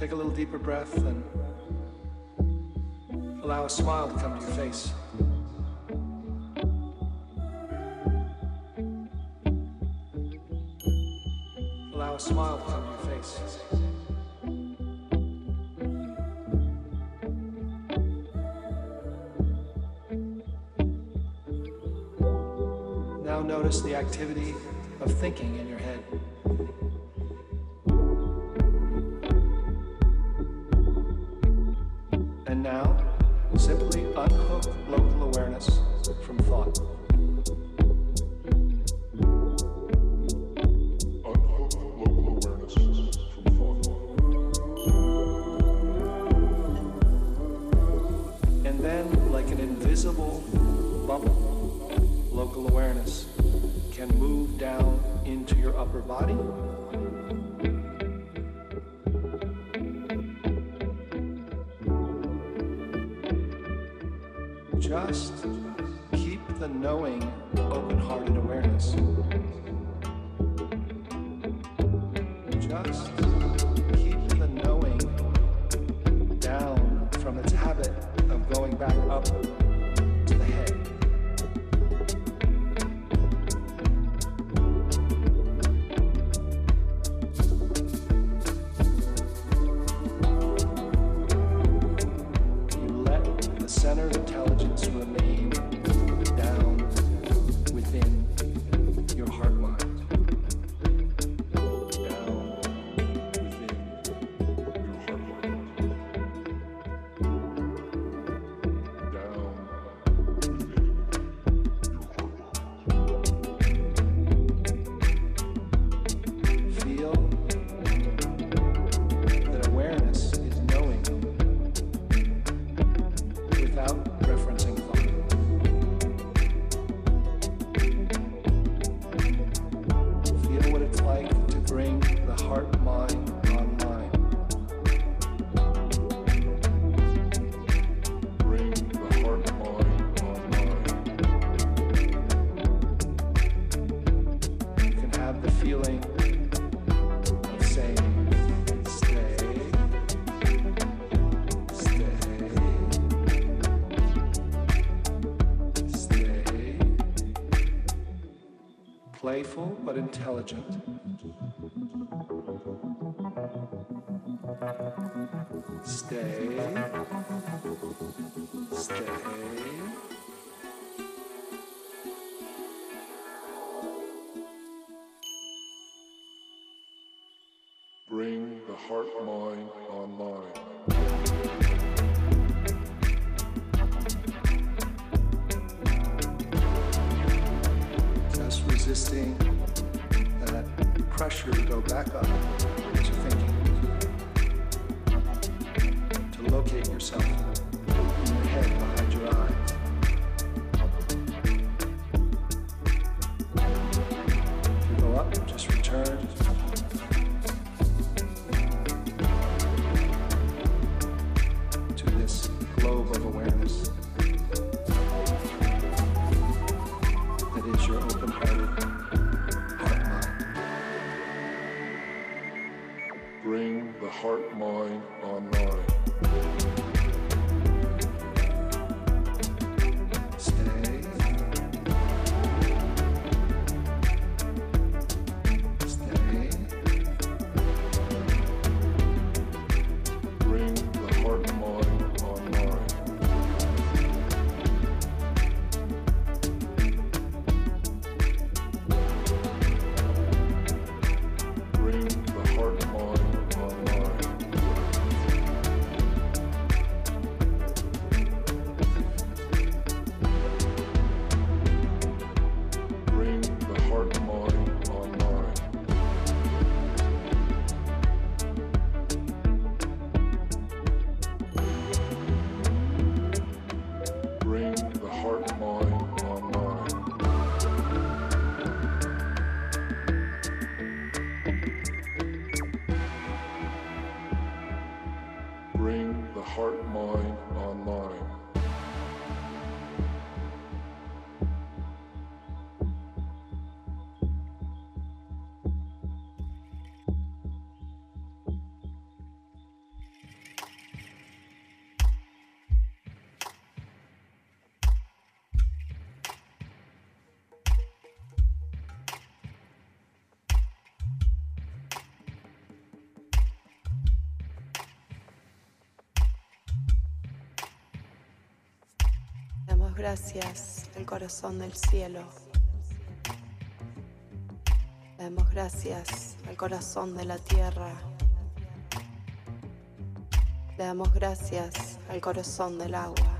Take a little deeper breath and allow a smile to come to your face. Allow a smile to come to your face. Now notice the activity of thinking in your gracias al corazón del cielo. Le damos gracias al corazón de la tierra. Le damos gracias al corazón del agua.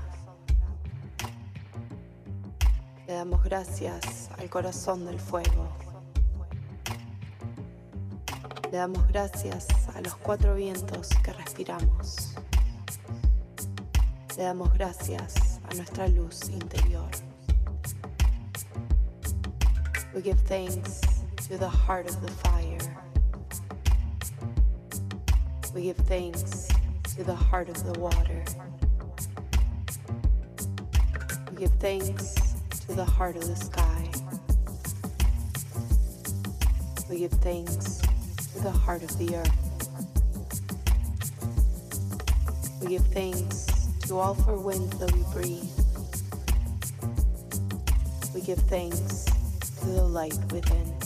Le damos gracias al corazón del fuego. Le damos gracias a los cuatro vientos que respiramos. Le damos gracias nuestra luz interior. We give thanks to the heart of the fire. We give thanks to the heart of the water. We give thanks to the heart of the sky. We give thanks to the heart of the earth. We give thanks all four winds that we breathe. We give thanks to the light within.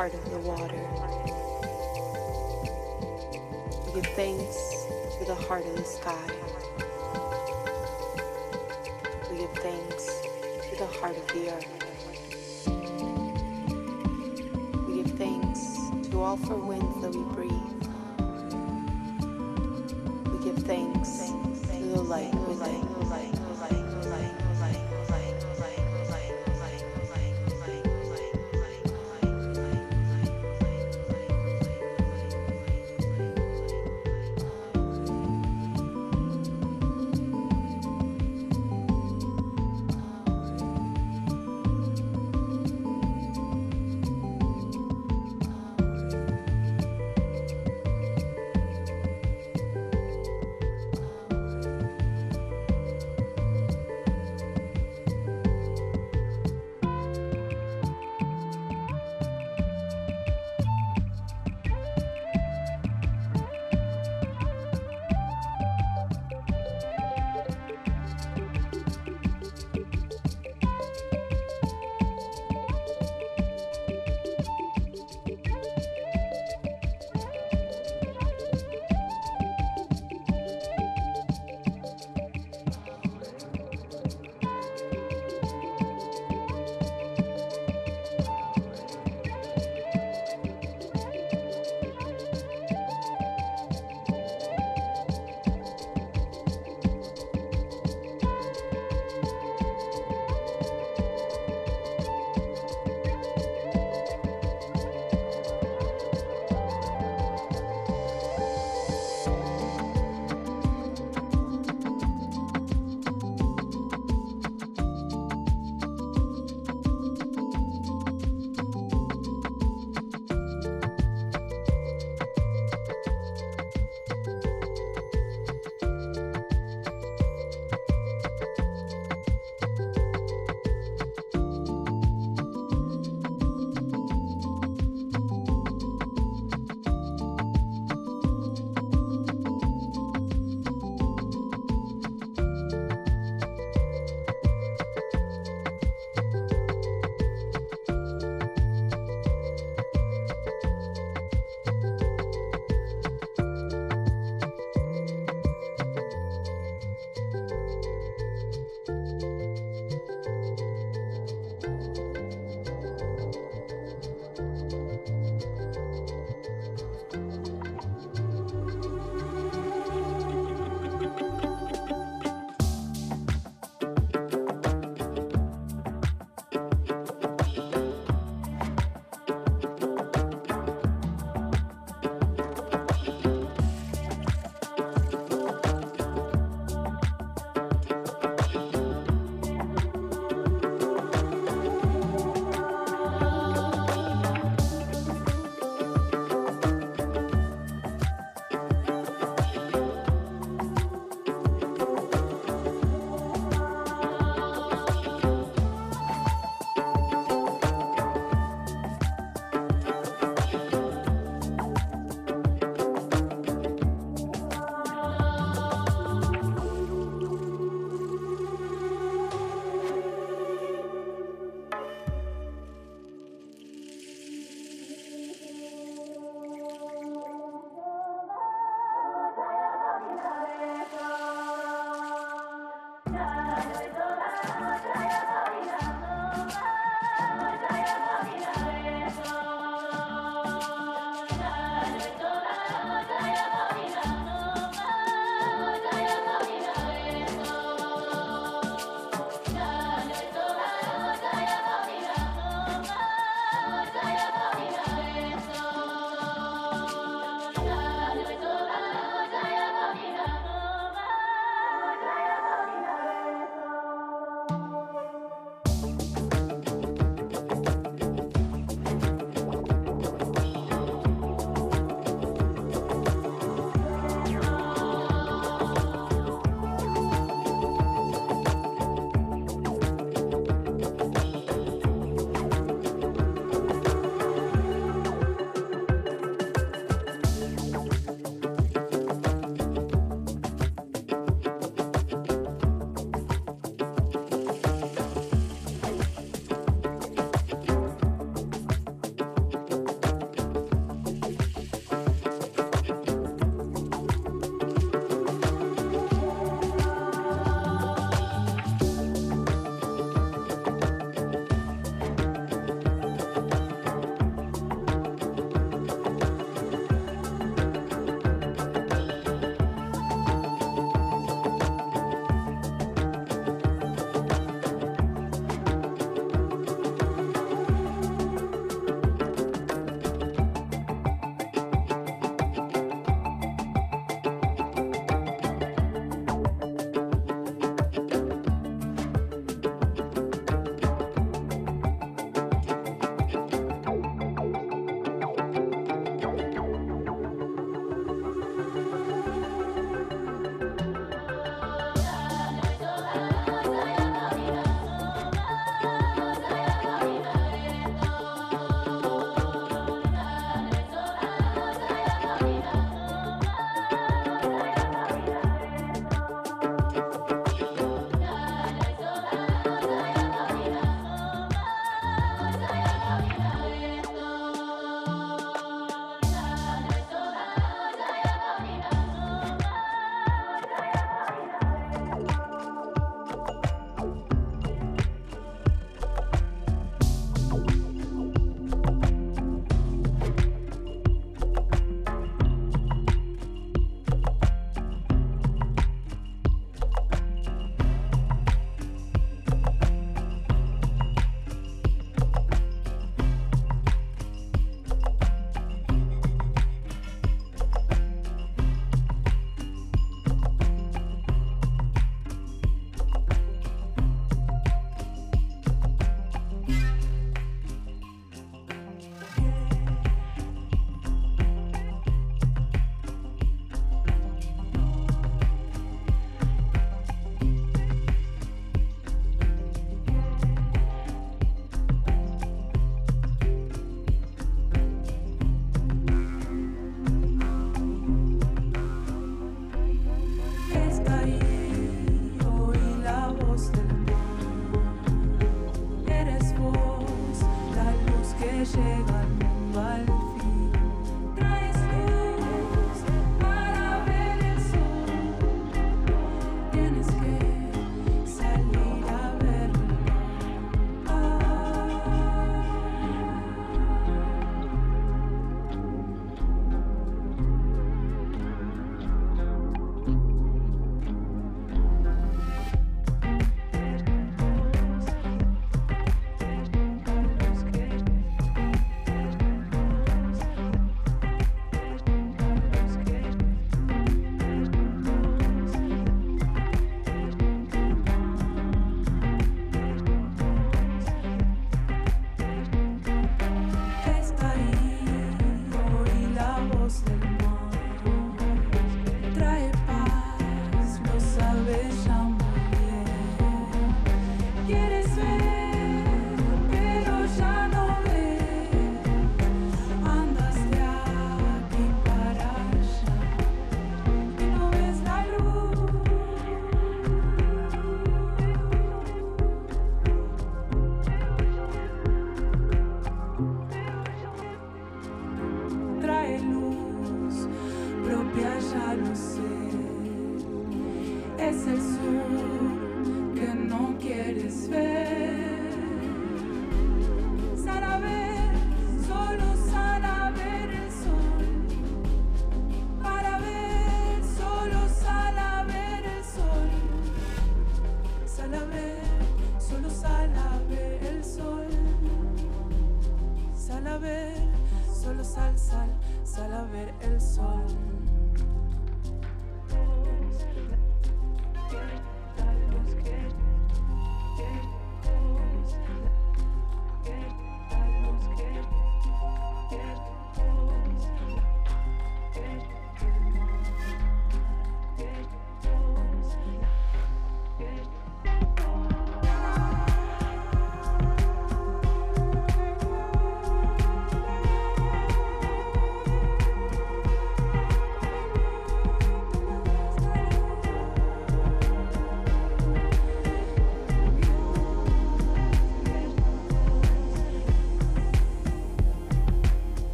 Heart of the water. We give thanks to the heart of the sky.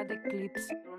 cada eclipse.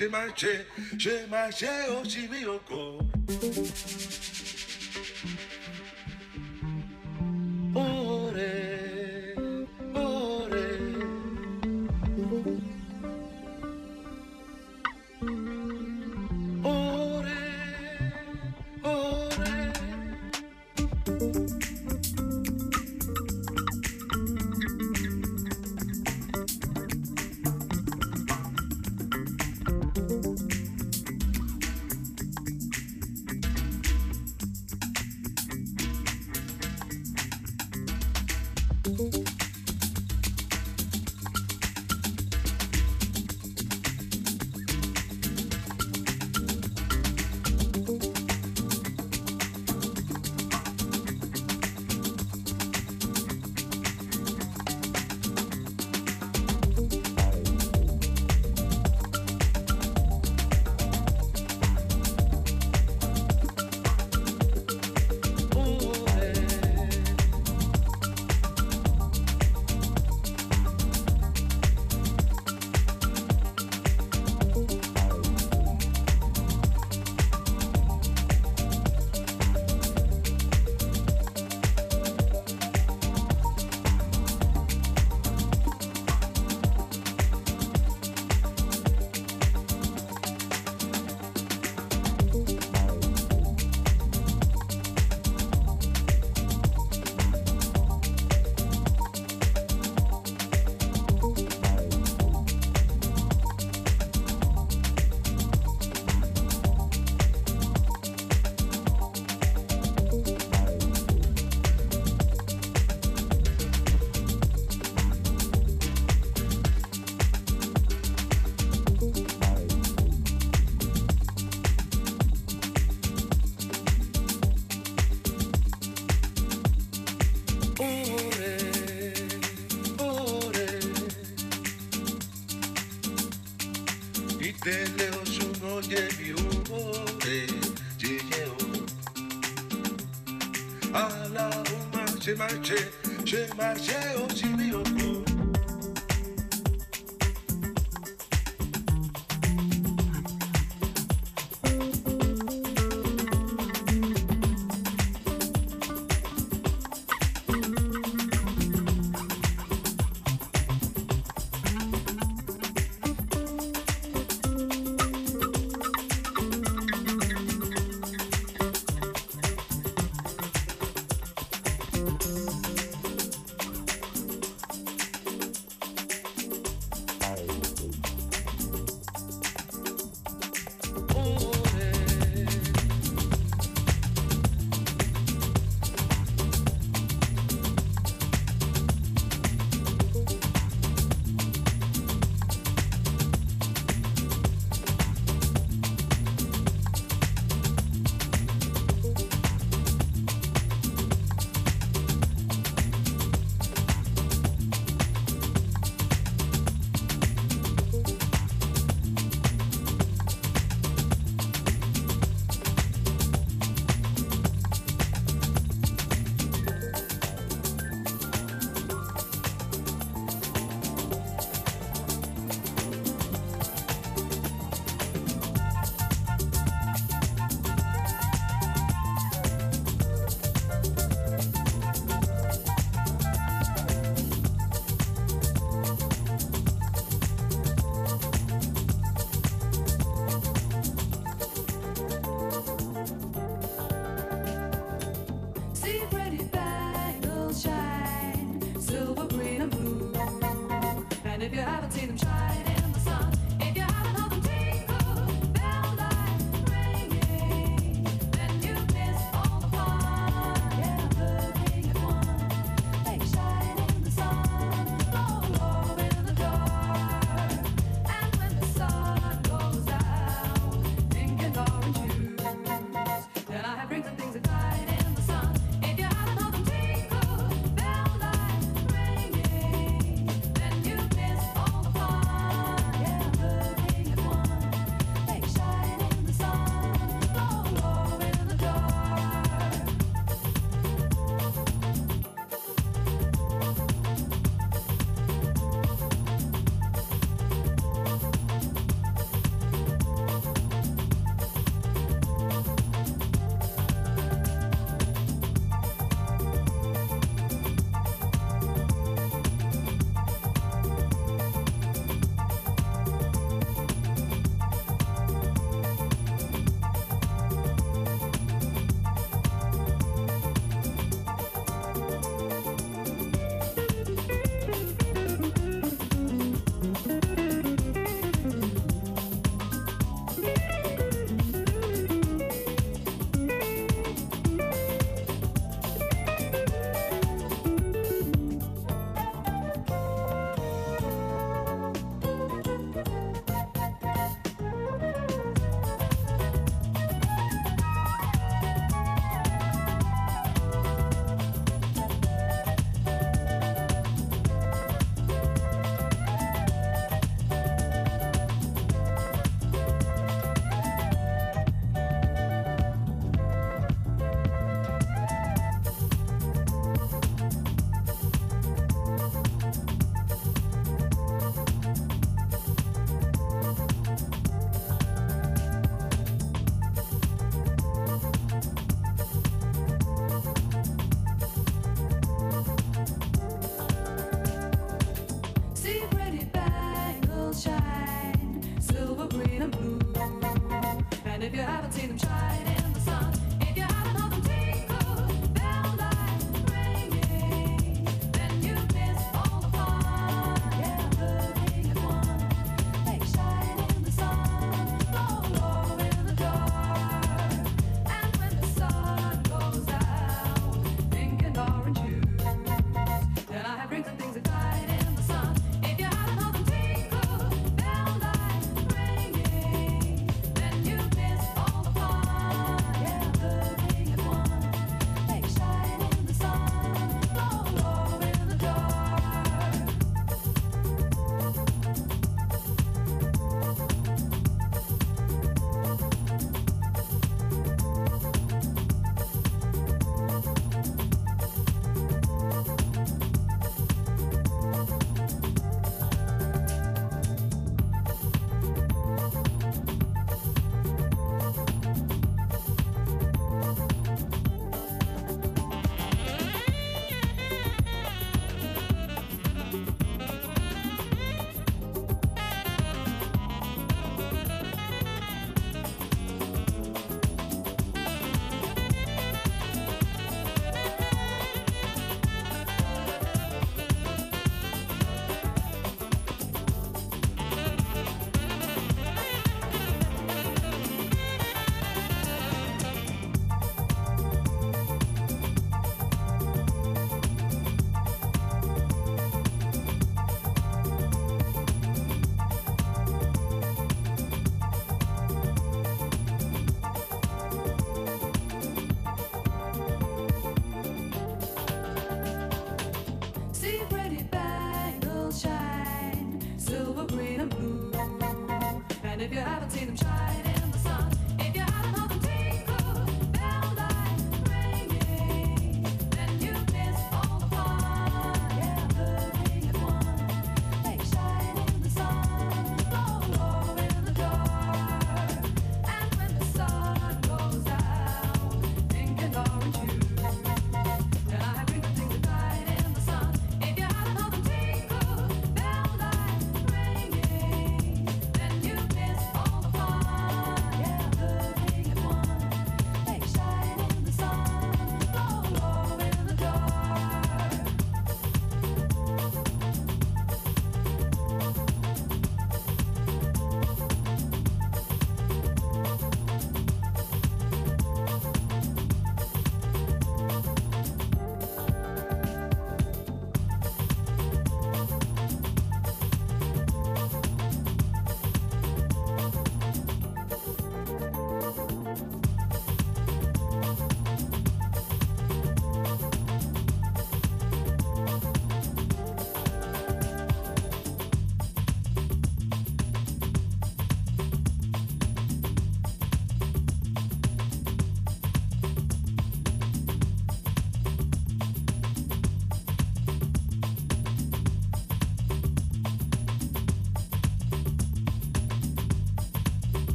she my shit, she oh she be your.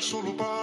Solo para